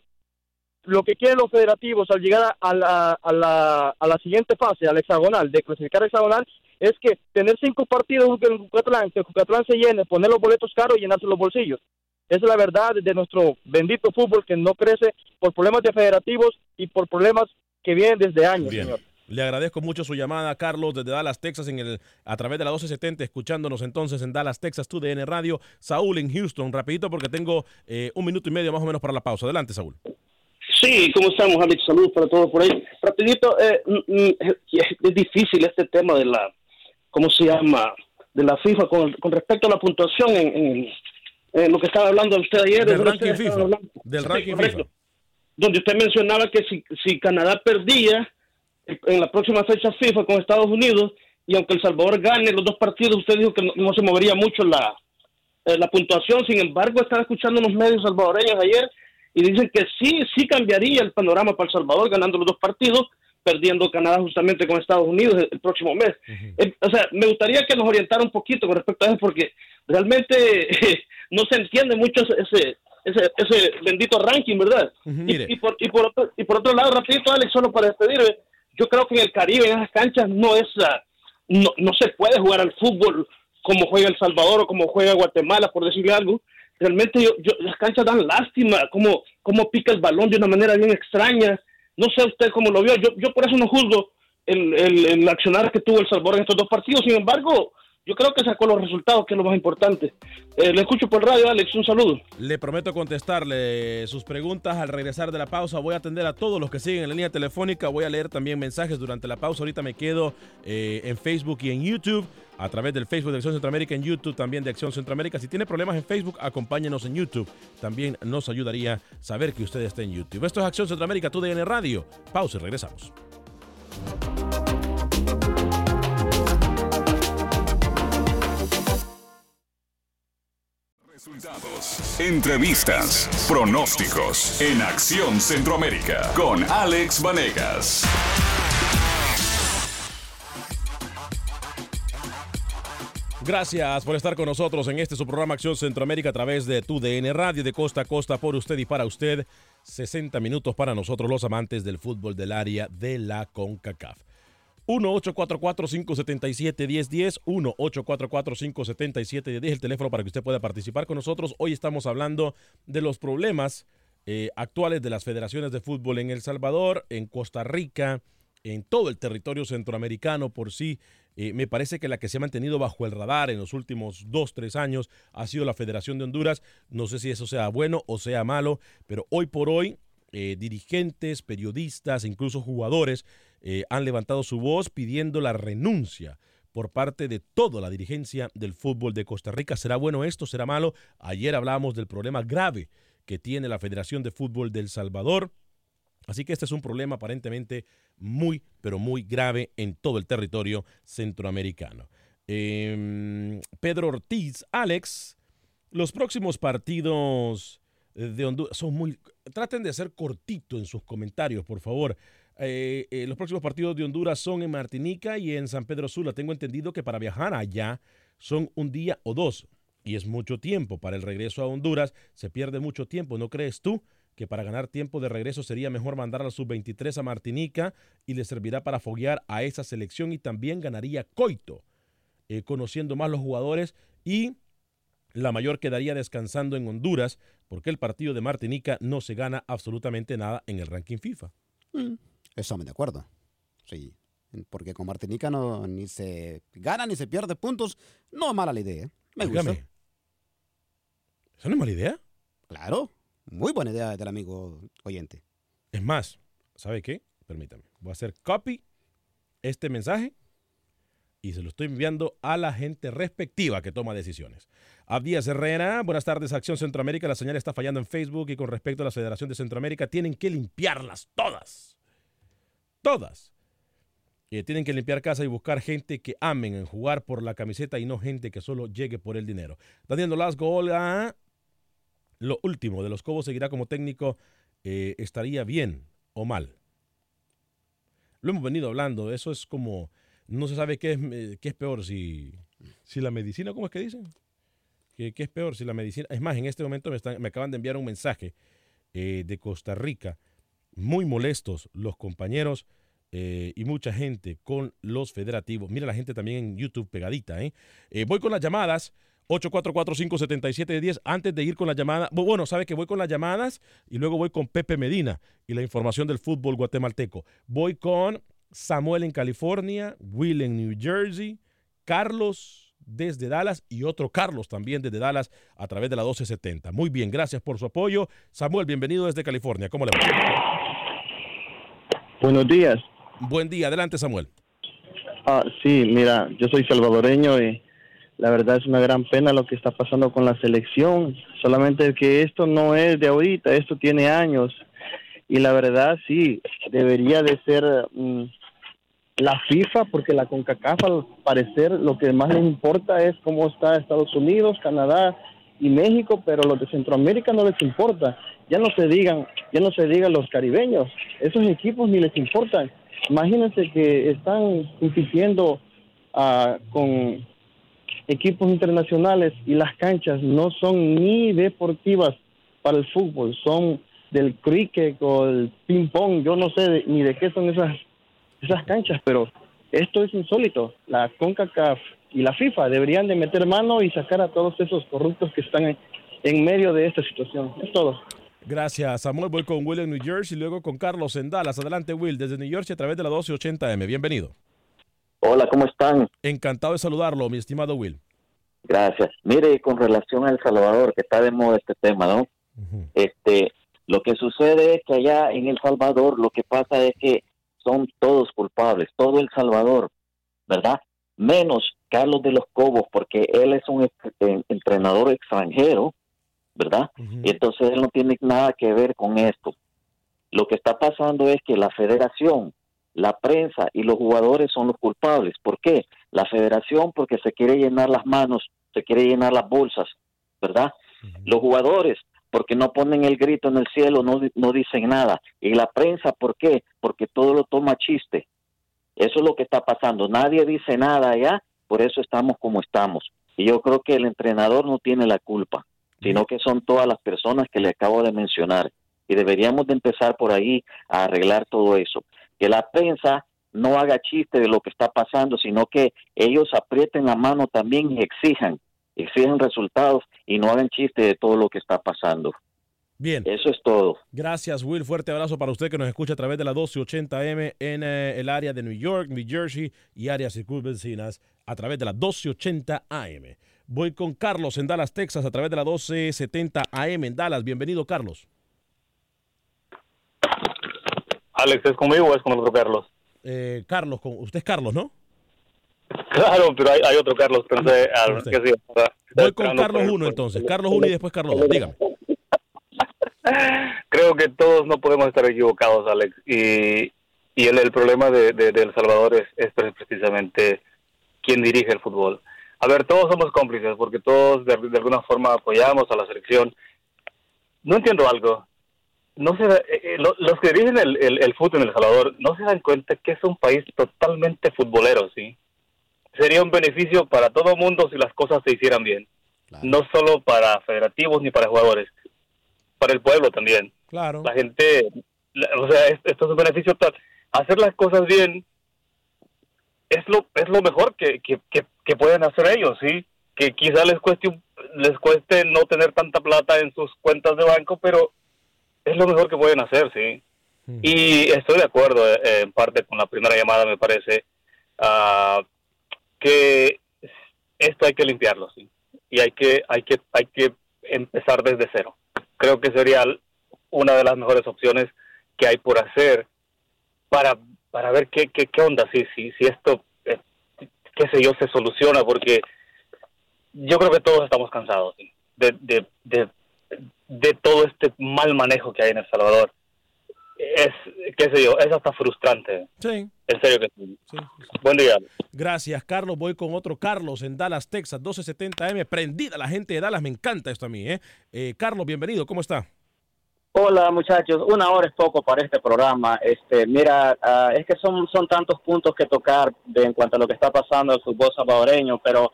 Lo que quieren los federativos al llegar a la, a la, a la siguiente fase, al hexagonal, de clasificar hexagonal, es que tener cinco partidos en Jucatlán, que Jucatlán se llene, poner los boletos caros y llenarse los bolsillos. Esa es la verdad de nuestro bendito fútbol que no crece por problemas de federativos y por problemas que vienen desde años, Bien. señor. Le agradezco mucho su llamada, Carlos, desde Dallas, Texas, en el, a través de la 1270, escuchándonos entonces en Dallas, Texas, tu DN Radio. Saúl en Houston, rapidito porque tengo eh, un minuto y medio más o menos para la pausa. Adelante, Saúl. Sí, ¿cómo estamos, Alex? Saludos para todos por ahí. Rapidito, eh, mm, mm, es difícil este tema de la, ¿cómo se llama? De la FIFA con, con respecto a la puntuación en, en- en lo que estaba hablando usted ayer. Del ranking FIFA. Del ranking. FIFA. Donde usted mencionaba que si, si Canadá perdía en la próxima fecha FIFA con Estados Unidos y aunque El Salvador gane los dos partidos, usted dijo que no, no se movería mucho la, eh, la puntuación. Sin embargo, estaba escuchando unos medios salvadoreños ayer y dicen que sí, sí cambiaría el panorama para El Salvador ganando los dos partidos, perdiendo Canadá justamente con Estados Unidos el, próximo mes. Eh, o sea, me gustaría que nos orientara un poquito con respecto a eso porque realmente no se entiende mucho ese, ese, ese bendito ranking, ¿verdad? y por, y, por otro, y por otro lado, rapidito, Alex, solo para despedirme, yo creo que en el Caribe, en esas canchas, no es ah, no, no se puede jugar al fútbol como juega El Salvador o como juega Guatemala, por decirle algo. Realmente yo, yo- las canchas dan lástima, como, cómo pica el balón de una manera bien extraña. No sé usted cómo lo vio. Yo, yo por eso no juzgo el, el, el accionar que tuvo El Salvador en estos dos partidos. Sin embargo, yo creo que sacó los resultados, que es lo más importante. Eh, le escucho por radio, Alex, un saludo. Le prometo contestarle sus preguntas al regresar de la pausa. Voy a atender a todos los que siguen en la línea telefónica. Voy a leer también mensajes durante la pausa. Ahorita me quedo eh, en Facebook y en YouTube. A través del Facebook de Acción Centroamérica, en YouTube también de Acción Centroamérica. Si tiene problemas en Facebook, acompáñenos en YouTube. También nos ayudaría saber que usted está en YouTube. Esto es Acción Centroamérica, tu DN Radio. Pausa y regresamos. Entrevistas, pronósticos en Acción Centroamérica con Alex Vanegas. Gracias por estar con nosotros en este su programa Acción Centroamérica a través de tu DN Radio de costa a costa por usted y para usted. 60 minutos para nosotros los amantes del fútbol del área de la CONCACAF. 1-844-577-1010, 1-844-577-1010, el teléfono para que usted pueda participar con nosotros. Hoy estamos hablando de los problemas eh, actuales de las federaciones de fútbol en El Salvador, en Costa Rica, en todo el territorio centroamericano por sí. Eh, me parece que la que se ha mantenido bajo el radar en los últimos dos, tres años ha sido la Federación de Honduras. No sé si eso sea bueno o sea malo, pero hoy por hoy eh, dirigentes, periodistas, incluso jugadores eh, han levantado su voz pidiendo la renuncia por parte de toda la dirigencia del fútbol de Costa Rica. ¿Será bueno esto? ¿Será malo? Ayer hablábamos del problema grave que tiene la Federación de Fútbol del Salvador. Así que este es un problema aparentemente muy, pero muy grave en todo el territorio centroamericano. Em, Pedro Ortiz, Alex, los próximos partidos de Honduras son muy... Traten de ser cortito en sus comentarios, por favor. Eh, eh, los próximos partidos de Honduras son en Martinica y en San Pedro Sula. Tengo entendido que para viajar allá son un día o dos y es mucho tiempo. Para el regreso a Honduras se pierde mucho tiempo. ¿No crees tú que para ganar tiempo de regreso sería mejor mandar a la sub-23 a Martinica y le servirá para foguear a esa selección y también ganaría coito, eh, conociendo más los jugadores y la mayor quedaría descansando en Honduras porque el partido de Martinica no se gana absolutamente nada en el ranking FIFA. Mm. Estamos de acuerdo. Sí. Porque con Martinica no ni se gana ni se pierde puntos. No es mala la idea. ¿eh? Me gusta. ¿Esa no es mala idea? Claro. Muy buena idea del amigo oyente. Es más, ¿sabe qué? Permítame. Voy a hacer copy este mensaje y se lo estoy enviando a la gente respectiva que toma decisiones. Abdías Herrera, buenas tardes, Acción Centroamérica. La señal está fallando en Facebook y con respecto a la Federación de Centroamérica, tienen que limpiarlas todas todas. Eh, tienen que limpiar casa y buscar gente que amen en jugar por la camiseta y no gente que solo llegue por el dinero. Daniel Nolasco, Olga. Lo último, de los Cobos seguirá como técnico, eh, estaría bien o mal. Lo hemos venido hablando, eso es como, no se sabe qué es, eh, qué es peor, si, si la medicina, ¿cómo es que dicen? ¿Qué, es peor si la medicina? Es más, en este momento me, están, me acaban de enviar un mensaje de Costa Rica muy molestos los compañeros eh, y mucha gente con los federativos. Mira la gente también en YouTube pegadita. ¿eh? eh voy con las llamadas. 844-577-10. Antes de ir con la llamada, bueno, sabe que voy con las llamadas y luego voy con Pepe Medina y la información del fútbol guatemalteco. Voy con Samuel en California, Will en New Jersey, Carlos desde Dallas y otro Carlos también desde Dallas a través de la 1270. Muy bien, gracias por su apoyo. Samuel, bienvenido desde California. ¿Cómo le va? Buenos días. Buen día, adelante Samuel. Ah, sí, mira, yo soy salvadoreño y la verdad es una gran pena lo que está pasando con la selección. Solamente que esto no es de ahorita, esto tiene años. Y la verdad sí, debería de ser mm, la FIFA, porque la CONCACAF al parecer lo que más les importa es cómo está Estados Unidos, Canadá y México, pero los de Centroamérica no les importa. Ya no se digan, ya no se digan los caribeños, esos equipos ni les importan. Imagínense que están compitiendo uh, con equipos internacionales y las canchas no son ni deportivas para el fútbol, son del cricket o el ping pong, yo no sé ni de qué son esas esas canchas, pero esto es insólito. La CONCACAF y la FIFA deberían de meter mano y sacar a todos esos corruptos que están en, en medio de esta situación. Es todo. Gracias, Samuel. Voy con Will en New Jersey y luego con Carlos en Dallas. Adelante, Will, desde New Jersey a través de la 1280M. Bienvenido. Hola, ¿cómo están? Encantado de saludarlo, mi estimado Will. Gracias. Mire, con relación a El Salvador, que está de moda este tema, ¿no? Este, lo que sucede es que allá en El Salvador lo que pasa es que son todos culpables, todo El Salvador, ¿verdad? Menos Carlos de los Cobos, porque él es un en- entrenador extranjero, ¿verdad? Y entonces él no tiene nada que ver con esto. Lo que está pasando es que la federación, la prensa y los jugadores son los culpables. ¿Por qué? La federación porque se quiere llenar las manos, se quiere llenar las bolsas, ¿verdad? Los jugadores porque no ponen el grito en el cielo, no, no dicen nada. Y la prensa, ¿por qué? Porque todo lo toma chiste. Eso es lo que está pasando. Nadie dice nada allá, por eso estamos como estamos. Y yo creo que el entrenador no tiene la culpa, sino que son todas las personas que le acabo de mencionar. Y deberíamos de empezar por ahí a arreglar todo eso. Que la prensa no haga chiste de lo que está pasando, sino que ellos aprieten la mano también y exijan, exijan resultados y no hagan chiste de todo lo que está pasando. Bien. Eso es todo. Gracias, Will. Fuerte abrazo para usted que nos escucha a través de la 1280M en eh, el área de New York, New Jersey y áreas circunvecinas a través de la 1280 AM. Voy con Carlos en Dallas, Texas, a través de la 1270 AM en Dallas. Bienvenido, Carlos. Alex, ¿es conmigo o es con otro Carlos? Eh, Carlos, con, usted es Carlos, ¿no? Claro, pero hay, hay otro Carlos, pensé al usted. que sí, estaba Voy con Carlos por- 1 entonces. Carlos 1 y después Carlos 2. Dígame. Creo que todos no podemos estar equivocados, Alex. Y, y el, el problema de, de, de El Salvador es, es precisamente quién dirige el fútbol. A ver, todos somos cómplices porque todos de, de alguna forma apoyamos a la selección. No entiendo algo. No se, eh, eh, lo- los que dirigen el, el, el fútbol en El Salvador no se dan cuenta que es un país totalmente futbolero, ¿sí? Sería un beneficio para todo el mundo si las cosas se hicieran bien. No solo para federativos ni para jugadores, para el pueblo también. Claro. La gente, la- o sea, es- esto es un beneficio tal. Hacer las cosas bien es lo es lo mejor que, que, que, que pueden hacer ellos, ¿sí? Que quizá les cueste les cueste no tener tanta plata en sus cuentas de banco, pero es lo mejor que pueden hacer, ¿sí? Y estoy de acuerdo eh, en parte con la primera llamada, me parece, ah, que esto hay que limpiarlo, ¿sí? Y hay que, hay que, hay que empezar desde cero. Creo que sería una de las mejores opciones que hay por hacer para, para ver qué, qué, onda, si, si, si esto, eh, qué sé yo, se soluciona, porque yo creo que todos estamos cansados de, de, de todo este mal manejo que hay en El Salvador. Es, qué sé yo, es hasta frustrante. Sí. En serio que sí. Buen día. Gracias, Carlos. Voy con otro Carlos en Dallas, Texas, 1270M. Prendida la gente de Dallas. Me encanta esto a mí, ¿eh? Eh, Carlos, bienvenido. ¿Cómo está? Hola muchachos, una hora es poco para este programa. Este, mira, ah, es que son, son tantos puntos que tocar de, en cuanto a lo que está pasando en el fútbol salvadoreño, pero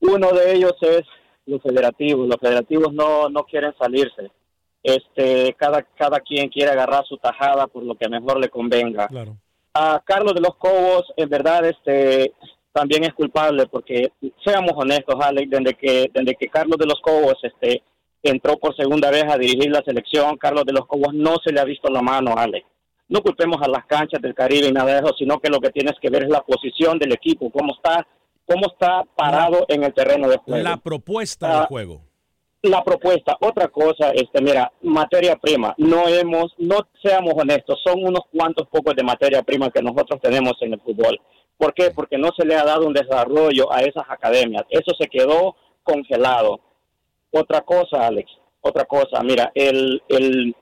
uno de ellos es los federativos. Los federativos no, no quieren salirse. Este, cada, cada quien quiere agarrar su tajada por lo que mejor le convenga. Claro. A Carlos de los Cobos, en verdad, este, también es culpable porque, seamos honestos, Alex, desde que, desde que Carlos de los Cobos, este, entró por segunda vez a dirigir la selección, Carlos de los Cobos no se le ha visto la mano, Alex. No culpemos a las canchas del Caribe y nada de eso, sino que lo que tienes que ver es la posición del equipo, cómo está, cómo está parado en el terreno de juego. La propuesta del Ah, juego. La propuesta, otra cosa, este, mira, materia prima, no hemos, no seamos honestos, son unos cuantos pocos de materia prima que nosotros tenemos en el fútbol. ¿Por qué? Porque no se le ha dado un desarrollo a esas academias. Eso se quedó congelado. Otra cosa, Alex, otra cosa, mira, el, el,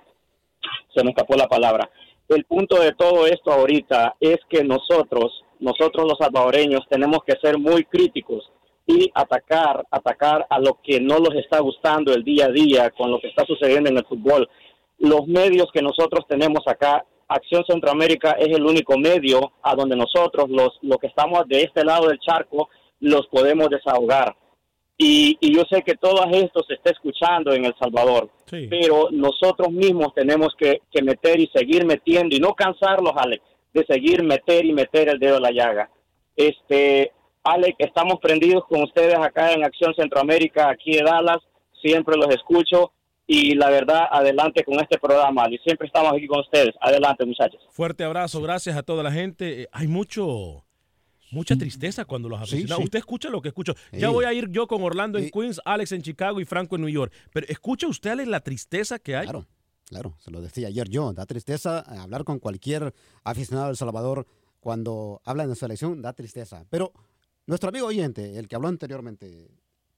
se me escapó la palabra. El punto de todo esto ahorita es que nosotros, nosotros los salvadoreños, tenemos que ser muy críticos y atacar, atacar a lo que no nos está gustando el día a día con lo que está sucediendo en el fútbol. Los medios que nosotros tenemos acá, Acción Centroamérica es el único medio a donde nosotros, los, los que estamos de este lado del charco, los podemos desahogar. Y, y yo sé que todo esto se está escuchando en El Salvador, pero nosotros mismos tenemos que, que meter y seguir metiendo y no cansarlos, Alex, de seguir meter y meter el dedo en la llaga. Este, Alex, estamos prendidos con ustedes acá en Acción Centroamérica, aquí de Dallas, siempre los escucho y la verdad, adelante con este programa. Y siempre estamos aquí con ustedes. Adelante, muchachos. Fuerte abrazo, gracias a toda la gente. Eh, Hay mucho, mucha tristeza cuando los aficionados. sí. Usted escucha lo que escucho. Ya Sí. voy a ir yo con Orlando en Queens, Alex en Chicago y Franco en New York. Pero escucha usted, Alex, la tristeza que hay. Claro, claro, se lo decía ayer yo. Da tristeza eh, hablar con cualquier aficionado del Salvador cuando hablan de selección, da tristeza. Pero nuestro amigo oyente, el que habló anteriormente,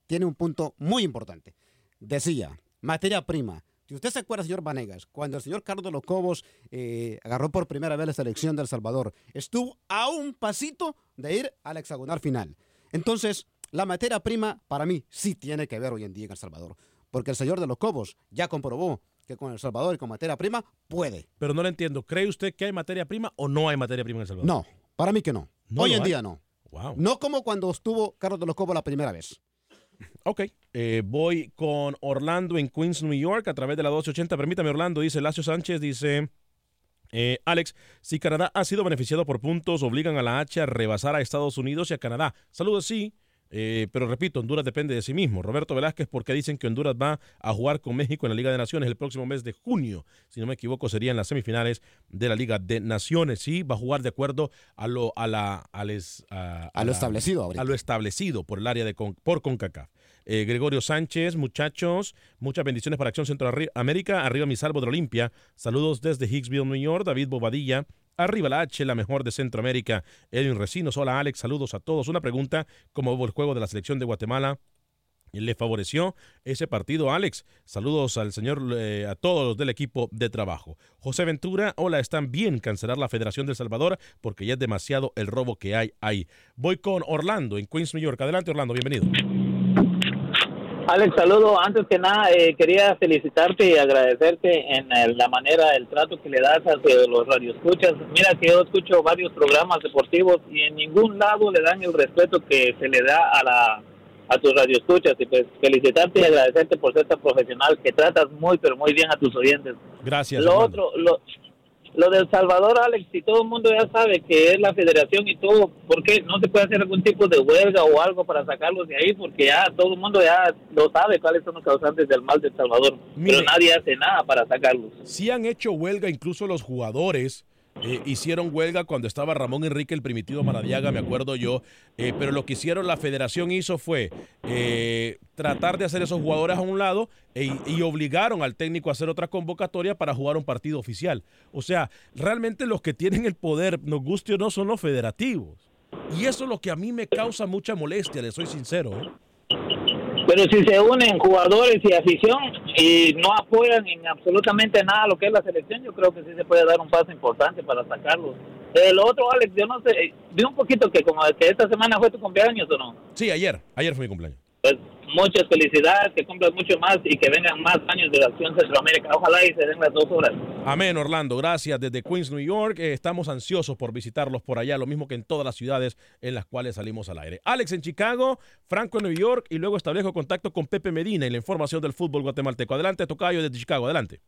tiene un punto muy importante. Decía, materia prima. Si usted se acuerda, señor Vanegas, cuando el señor Carlos Los Cobos eh, agarró por primera vez la selección del Salvador, estuvo a un pasito de ir al hexagonal final. Entonces, la materia prima para mí sí tiene que ver hoy en día en El Salvador, porque el señor de los Cobos ya comprobó que con El Salvador y con materia prima puede. Pero no lo entiendo. ¿Cree usted que hay materia prima o no hay materia prima en El Salvador? No, para mí que no. No hoy en hay. día no. Wow. No como cuando estuvo Carlos de los Cobos la primera vez. Ok, eh, voy con Orlando en Queens, New York, a través de la 1280. Permítame, Orlando, dice Lacio Sánchez, dice... eh, Alex, si Canadá ha sido beneficiado por puntos, obligan a la H a rebasar a Estados Unidos y a Canadá. Saludos, sí, eh, pero repito, Honduras depende de sí mismo. Roberto Velázquez, porque dicen que Honduras va a jugar con México en la Liga de Naciones el próximo mes de junio. Si no me equivoco, sería en las semifinales de la Liga de Naciones. Sí, va a jugar de acuerdo a lo, a la, a les- a- A lo la- establecido ahorita. A lo establecido por el área de con- por CONCACAF. Eh, Gregorio Sánchez, muchachos, muchas bendiciones para Acción Centroamérica. Arriba mi salvo de Olimpia. Saludos desde Hicksville, New York. David Bobadilla. Arriba la H, la mejor de Centroamérica. Edwin Recinos. Hola Alex, saludos a todos. Una pregunta, ¿cómo hubo el juego de la selección de Guatemala? ¿Le favoreció ese partido, Alex? Saludos al señor, eh, a todos del equipo de trabajo. José Ventura, hola, están bien cancelar la Federación del Salvador porque ya es demasiado el robo que hay ahí. Voy con Orlando en Queens, New York. Adelante, Orlando, bienvenido. Alex, saludo. Antes que nada, eh, quería felicitarte y agradecerte en eh, la manera, el trato que le das hacia los radioescuchas. Mira que yo escucho varios programas deportivos y en ningún lado le dan el respeto que se le da a la a tus radioescuchas y pues felicitarte y agradecerte por ser tan profesional que tratas muy pero muy bien a tus oyentes. Gracias. Lo otro, lo, lo del Salvador, Alex, si todo el mundo ya sabe que es la federación y todo, ¿por qué no se puede hacer algún tipo de huelga o algo para sacarlos de ahí? Porque ya todo el mundo ya lo sabe cuáles son los causantes del mal del Salvador, Mire. pero nadie hace nada para sacarlos. Sí han hecho huelga, incluso los jugadores eh, hicieron huelga cuando estaba Ramón Enrique, el primitivo Maradiaga, me acuerdo yo, eh, pero lo que hicieron, la federación hizo fue eh, tratar de hacer esos jugadores a un lado e- y obligaron al técnico a hacer otra convocatoria para jugar un partido oficial. O sea, realmente los que tienen el poder, nos guste o no, son los federativos. Y eso es lo que a mí me causa mucha molestia, le soy sincero. ¿Eh? Pero si se unen jugadores y afición y no apoyan en absolutamente nada lo que es la selección, yo creo que sí se puede dar un paso importante para sacarlos. El otro, Alex, yo no sé, vi un poquito que como que esta semana fue tu cumpleaños o no. Sí, ayer, ayer fue mi cumpleaños. Pues muchas felicidades, que cumplas mucho más y que vengan más años de la Acción Centroamérica. Ojalá y se den las dos horas. Amén, Orlando. Gracias. Desde Queens, New York, eh, estamos ansiosos por visitarlos por allá, lo mismo que en todas las ciudades en las cuales salimos al aire. Alex en Chicago, Franco en New York y luego establezco contacto con Pepe Medina y la información del fútbol guatemalteco. Adelante, Tocayo, desde Chicago. Adelante.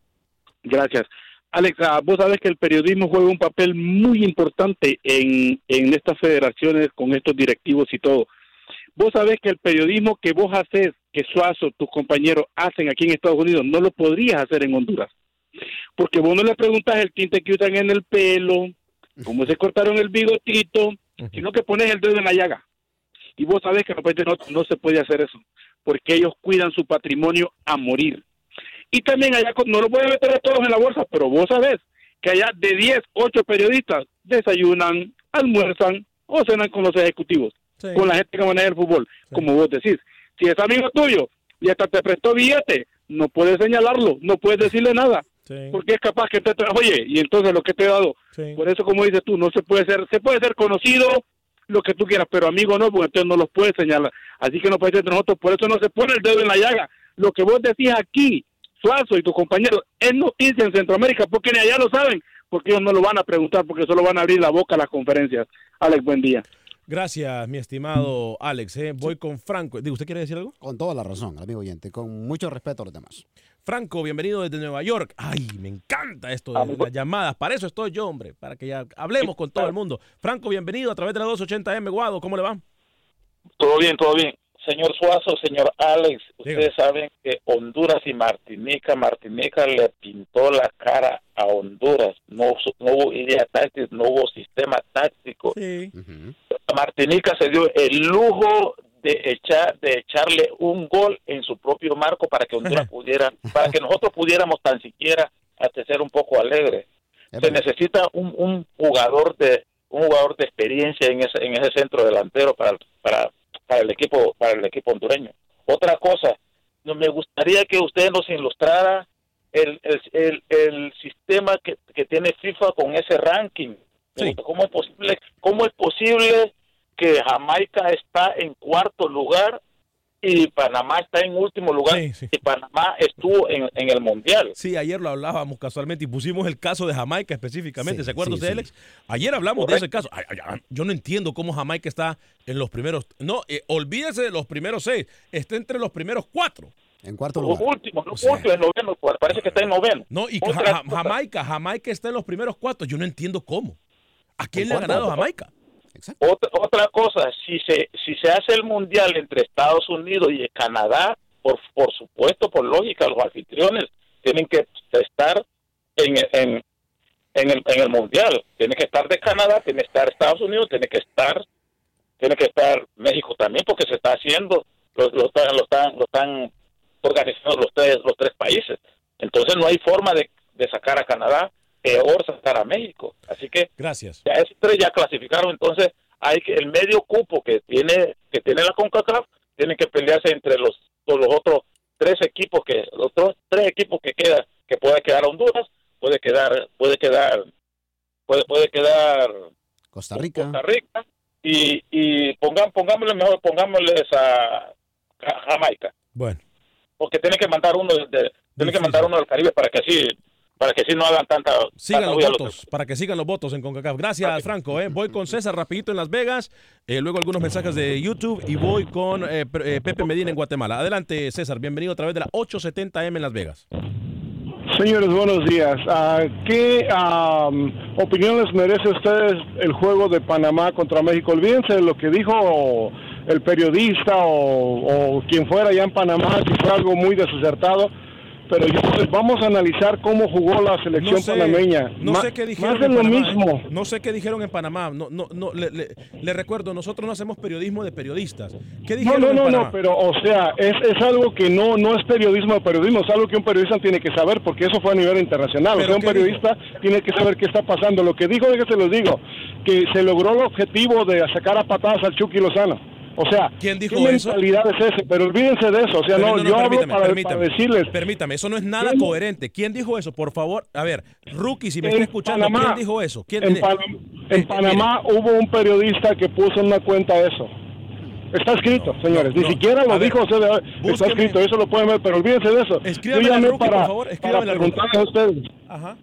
Gracias. Alex, ah, vos sabes que el periodismo juega un papel muy importante en, en estas federaciones con estos directivos y todo. Vos sabés que el periodismo que vos haces, que Suazo, tus compañeros hacen aquí en Estados Unidos, no lo podrías hacer en Honduras. Porque vos no le preguntas el tinte que usan en el pelo, cómo se cortaron el bigotito, sino que pones el dedo en la llaga. Y vos sabés que países no, no se puede hacer eso, porque ellos cuidan su patrimonio a morir. Y también allá, no lo pueden meter a todos en la bolsa, pero vos sabés que allá de 10, 8 periodistas desayunan, almuerzan o cenan con los ejecutivos, con la gente que maneja el fútbol, como vos decís. Si es amigo tuyo y hasta te prestó billete, no puedes señalarlo, no puedes decirle nada, porque es capaz que te oye, y entonces lo que te he dado, por eso como dices tú, no se puede ser, se puede ser conocido, lo que tú quieras, pero amigo no, porque entonces no los puedes señalar. Así que no puede ser entre nosotros, por eso no se pone el dedo en la llaga. Lo que vos decís aquí, Suazo y tus compañeros, es noticia en Centroamérica, porque ni allá lo saben, porque ellos no lo van a preguntar, porque solo van a abrir la boca a las conferencias. Alex, buen día. Gracias, mi estimado Alex. eh. Voy con Franco. Digo, ¿Usted quiere decir algo? Con toda la razón, amigo oyente, con mucho respeto a los demás. Franco, bienvenido desde Nueva York. Ay, me encanta esto de las llamadas. Para eso estoy yo, hombre, para que ya hablemos con todo el mundo. Franco, bienvenido a través de la 280M Guado. ¿Cómo le va? Todo bien, todo bien. Señor Suazo, señor Alex, Ustedes saben que Honduras y Martinica, Martinica le pintó la cara a Honduras. No, no hubo idea táctica, no hubo sistema táctico. Martinica se dio el lujo de echar de echarle un gol en su propio marco para que Honduras pudiera, para que nosotros pudiéramos tan siquiera hasta ser un poco alegres. Se necesita un, un jugador de un jugador de experiencia en ese en ese centro delantero para para para el equipo para el equipo hondureño. Otra cosa, no me gustaría que usted nos ilustrara el, el, el, el sistema que, que tiene FIFA con ese ranking. ¿Cómo es posible cómo es posible que Jamaica está en cuarto lugar y Panamá está en último lugar y Panamá estuvo en, en, el mundial. Sí, ayer lo hablábamos casualmente y pusimos el caso de Jamaica específicamente. ¿Se acuerda usted, Alex? Ayer hablamos de ese caso. Ay, ay, ay, yo no entiendo cómo Jamaica está en los primeros. No, eh, olvídese de los primeros seis. Está entre los primeros cuatro. En cuarto lugar. Los últimos, los últimos, en noveno, parece que está en noveno. No, y ja, Jamaica, Jamaica está en los primeros cuatro. Yo no entiendo cómo. ¿A quién le ha ganado Jamaica? Otra, cosa, si se si se hace el mundial entre Estados Unidos y Canadá, por, por supuesto, por lógica, los anfitriones tienen que estar en, en, en, el, en el mundial. Tiene que estar de Canadá, tiene que estar Estados Unidos, tiene que estar tiene que estar México también, porque se está haciendo, lo, lo, están, lo, están, lo están organizando los tres, los tres países. Entonces no hay forma de, de sacar a Canadá peor sacar a México. Así que gracias. Ya esos tres ya clasificaron, entonces hay que el medio cupo que tiene que tiene la CONCACAF tiene que pelearse entre los los otros tres equipos que los otros tres equipos que queda que puede quedar Honduras, puede quedar puede quedar puede puede quedar Costa Rica. Costa Rica y y pongan pongámosle mejor pongámosles a, a Jamaica. Bueno. Porque tiene que mandar uno de, tiene que mandar uno del Caribe para que así para que si no hagan tanta... Sigan tanta los votos, para que sigan los votos en CONCACAF. Gracias, Franco. ¿eh? Voy con César rapidito en Las Vegas, eh, luego algunos mensajes de YouTube y voy con eh, Pepe Medina en Guatemala. Adelante, César. Bienvenido a través de la 870M en Las Vegas. Señores, buenos días. Uh, ¿Qué um, opinión les merece a ustedes el juego de Panamá contra México? Olvídense de lo que dijo el periodista o, o quien fuera allá en Panamá, si fue algo muy desacertado pero yo, pues, vamos a analizar cómo jugó la selección no sé, panameña. No Ma- sé qué dijeron Más de en lo Panamá, mismo. ¿eh? No sé qué dijeron en Panamá. No, no, no, le, le- le recuerdo, nosotros no hacemos periodismo de periodistas. ¿Qué No, dijeron no, en no, Panamá? no, pero o sea, es, es algo que no no es periodismo de periodismo, es algo que un periodista tiene que saber porque eso fue a nivel internacional. O ¿Pero sea, un periodista tiene que saber qué está pasando. Lo que dijo, déjese los digo, que se logró el objetivo de sacar a patadas al Chucky Lozano. O sea, ¿Quién dijo ¿qué eso? mentalidad es ese? Pero olvídense de eso. O sea, Pero no, yo hablo permítame, para, permítame, para decirles. Permítame, eso no es nada ¿Quién? coherente. ¿Quién dijo eso? Por favor, a ver, Rookie, si me está escuchando, Panamá- ¿quién dijo eso? ¿Quién, En, Panam- en Panamá hubo un periodista que puso en una cuenta eso. Está escrito, señores. no. Ni siquiera lo A dijo. o sea, está escrito, eso lo pueden ver, pero olvídense de eso. Escríbame Yo para, por favor, para escríbame a Rookie. preguntarles a ustedes. Ajá.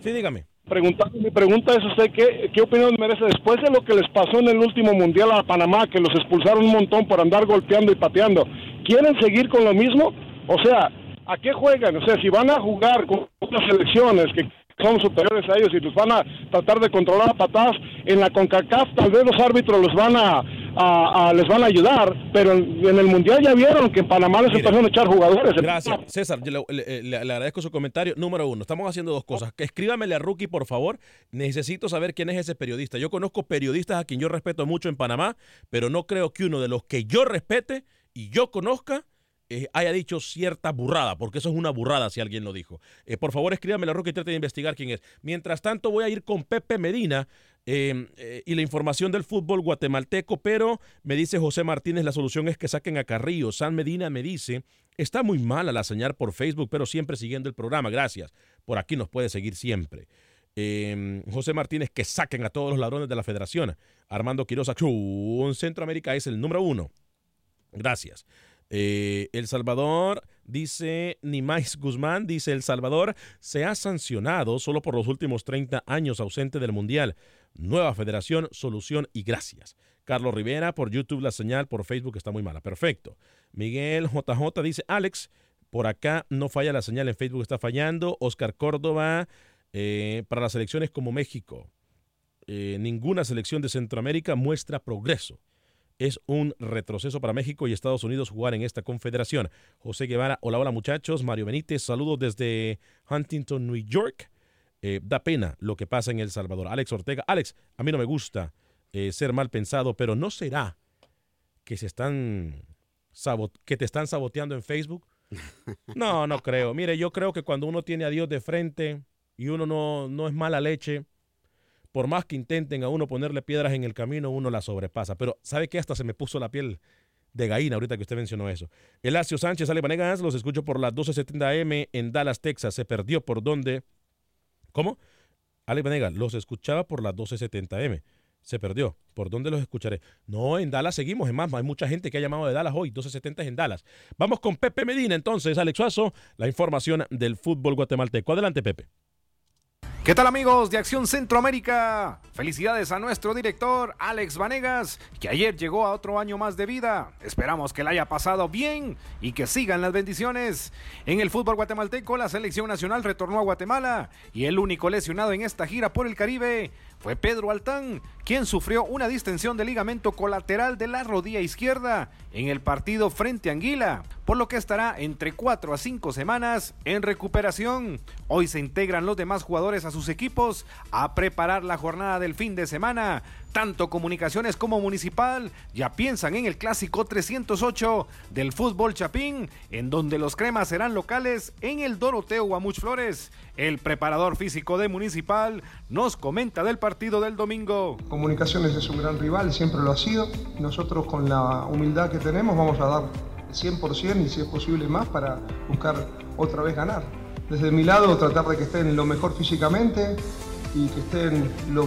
Sí, dígame. Preguntar, mi pregunta es usted, ¿qué, ¿qué opinión merece después de lo que les pasó en el último Mundial a Panamá, que los expulsaron un montón por andar golpeando y pateando? ¿Quieren seguir con lo mismo? O sea, ¿a qué juegan? O sea, si van a jugar con otras selecciones que son superiores a ellos y los van a tratar de controlar a patadas, en la CONCACAF tal vez los árbitros los van a, a- a- les van a ayudar, pero en, en el Mundial ya vieron que en Panamá les empezaron a echar jugadores. Gracias, César. yo le, le- agradezco su comentario. Número uno, estamos haciendo dos cosas. Escríbamele a Rookie, por favor. Necesito saber quién es ese periodista. Yo conozco periodistas a quien yo respeto mucho en Panamá, pero no creo que uno de los que yo respete y yo conozca eh, haya dicho cierta burrada, porque eso es una burrada si alguien lo dijo. Eh, por favor, escríbamele a Rookie y trate de investigar quién es. Mientras tanto, voy a ir con Pepe Medina. Eh, eh, y la información del fútbol guatemalteco, pero me dice José Martínez, la solución es que saquen a Carrillo. San Medina me dice, está muy mala la señal por Facebook, pero siempre siguiendo el programa. Gracias. Por aquí nos puede seguir siempre. Eh, José Martínez, que saquen a todos los ladrones de la federación. Armando Quiroz, en Centroamérica es el número uno. Gracias. Eh, el Salvador dice, Nimais Guzmán dice, El Salvador se ha sancionado solo por los últimos 30 años ausente del Mundial. Nueva federación, solución y gracias. Carlos Rivera, por YouTube la señal, por Facebook está muy mala. Perfecto. Miguel JJ dice, Alex, por acá no falla la señal, en Facebook está fallando. Oscar Córdoba, eh, para las elecciones como México, eh, ninguna selección de Centroamérica muestra progreso. es un retroceso para México y Estados Unidos jugar en esta confederación. José Guevara, hola, hola muchachos. Mario Benítez, saludos desde Huntington, New York. Eh, da pena lo que pasa en El Salvador. Alex Ortega, Alex, a mí no me gusta eh, ser mal pensado, pero ¿no será que se están que te están saboteando en Facebook? No, no creo. Mire, yo creo que cuando uno tiene a Dios de frente y uno no, no es mala leche, por más que intenten a uno ponerle piedras en el camino, uno la sobrepasa. Pero ¿sabe qué? Hasta se me puso la piel de gallina ahorita que usted mencionó eso. Elacio Sánchez, Ale Vanegas, los escucho por las 12.70 AM en Dallas, Texas. Se perdió por dónde. ¿Cómo? Ale Vanegas, los escuchaba por las 12.70 AM. Se perdió. ¿Por dónde los escucharé? No, en Dallas seguimos. Es más, hay mucha gente que ha llamado de Dallas hoy. 12.70 es en Dallas. Vamos con Pepe Medina entonces, Alex Suazo, la información del fútbol guatemalteco. Adelante, Pepe. ¿Qué tal amigos de Acción Centroamérica? Felicidades a nuestro director Alex Vanegas, que ayer llegó a otro año más de vida. Esperamos que le haya pasado bien y que sigan las bendiciones. En el fútbol guatemalteco, la selección nacional retornó a Guatemala y el único lesionado en esta gira por el Caribe fue Pedro Altán, quien sufrió una distensión de ligamento colateral de la rodilla izquierda en el partido frente a Anguila, por lo que estará entre 4 a 5 semanas en recuperación. Hoy se integran los demás jugadores a sus equipos a preparar la jornada del fin de semana. Tanto Comunicaciones como Municipal ya piensan en el clásico 308 del fútbol chapín, en donde los cremas serán locales en el Doroteo Guamuch Flores. El preparador físico de Municipal nos comenta del partido del domingo. Comunicaciones es un gran rival, siempre lo ha sido. Nosotros con la humildad que tenemos vamos a dar el 100% y si es posible más para buscar otra vez ganar. Desde mi lado tratar de que estén lo mejor físicamente y que estén lo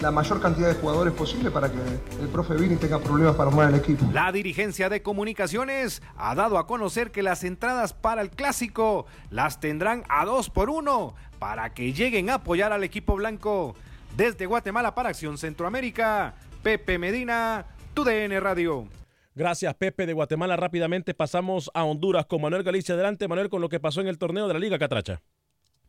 la mayor cantidad de jugadores posible para que el profe Vini tenga problemas para armar el equipo. La dirigencia de comunicaciones ha dado a conocer que las entradas para el clásico las tendrán a dos por uno para que lleguen a apoyar al equipo blanco. Desde Guatemala para Acción Centroamérica, Pepe Medina, TUDN Radio. Gracias, Pepe de Guatemala. Rápidamente pasamos a Honduras con Manuel Galicia. Adelante, Manuel, con lo que pasó en el torneo de la Liga Catracha.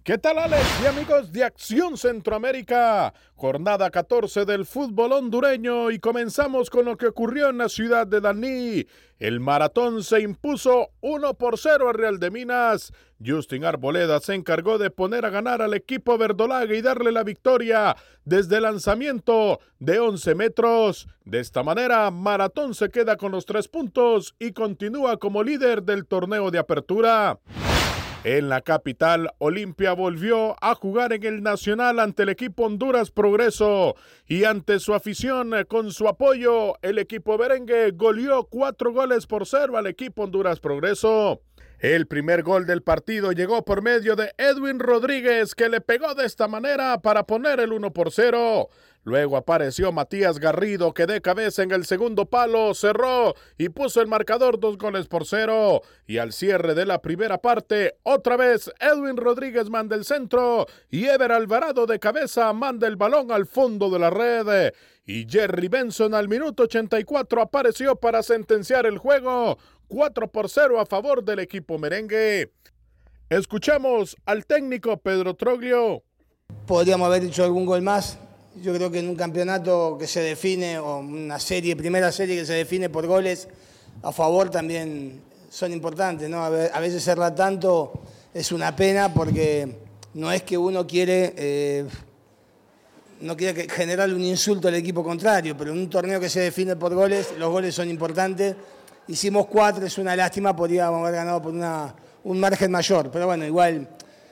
¿Qué tal Alex y amigos de Acción Centroamérica? Jornada 14 del fútbol hondureño y comenzamos con lo que ocurrió en la ciudad de Daní. El maratón se impuso 1 por 0 a Real de Minas. Justin Arboleda se encargó de poner a ganar al equipo verdolaga y darle la victoria desde el lanzamiento de 11 metros. De esta manera, Maratón se queda con los tres puntos y continúa como líder del torneo de apertura. En la capital, Olimpia volvió a jugar en el Nacional ante el equipo Honduras Progreso y ante su afición con su apoyo, el equipo merengue goleó cuatro goles por cero al equipo Honduras Progreso. El primer gol del partido llegó por medio de Edwin Rodríguez, que le pegó de esta manera para poner el 1 por 0. Luego apareció Matías Garrido que de cabeza en el segundo palo cerró y puso el marcador dos goles por cero. Y al cierre de la primera parte, otra vez Edwin Rodríguez manda el centro y Ever Alvarado de cabeza manda el balón al fondo de la red. Y Jerry Benson al minuto 84 apareció para sentenciar el juego. 4 por 0 a favor del equipo merengue. Escuchamos al técnico Pedro Troglio. Podríamos haber hecho algún gol más, yo creo que en un campeonato que se define, o una serie, primera serie que se define por goles, a favor también son importantes, ¿no? A veces cerrar tanto es una pena porque no es que uno quiere, eh, no quiere generarle un insulto al equipo contrario, pero en un torneo que se define por goles, los goles son importantes. Hicimos cuatro, es una lástima, podríamos haber ganado por una, un margen mayor, pero bueno, igual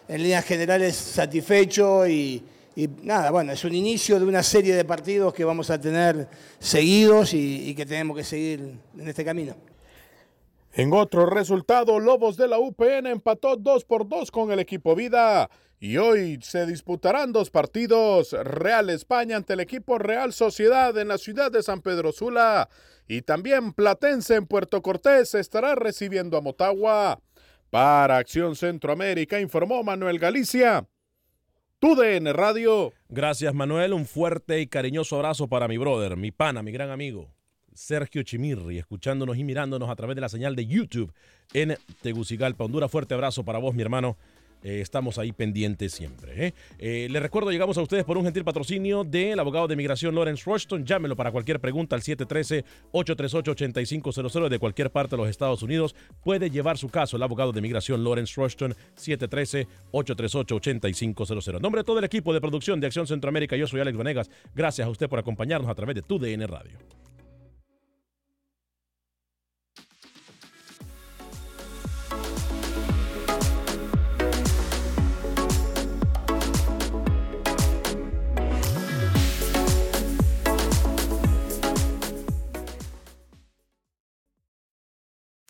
en líneas generales satisfecho y y nada, bueno, es un inicio de una serie de partidos que vamos a tener seguidos y, que tenemos que seguir en este camino. En otro resultado, Lobos de la UPN empató 2 por 2 con el equipo Vida. Y hoy se disputarán dos partidos. Real España ante el equipo Real Sociedad en la ciudad de San Pedro Sula. Y también Platense en Puerto Cortés estará recibiendo a Motagua. Para Acción Centroamérica informó Manuel Galicia. Radio. Gracias, Manuel. Un fuerte y cariñoso abrazo para mi brother, mi pana, mi gran amigo, Sergio Chimirri, escuchándonos y mirándonos a través de la señal de YouTube en Tegucigalpa, Honduras. Fuerte abrazo para vos, mi hermano. Eh, estamos ahí pendientes siempre. ¿eh? Eh, les recuerdo, llegamos a ustedes por un gentil patrocinio del abogado de migración Lawrence Rushton. Llámelo para cualquier pregunta al 713-838-8500 de cualquier parte de los Estados Unidos. Puede llevar su caso el abogado de migración Lawrence Rushton, 713-838-8500. En nombre de todo el equipo de producción de Acción Centroamérica, yo soy Alex Vanegas. Gracias a usted por acompañarnos a través de tu DN Radio.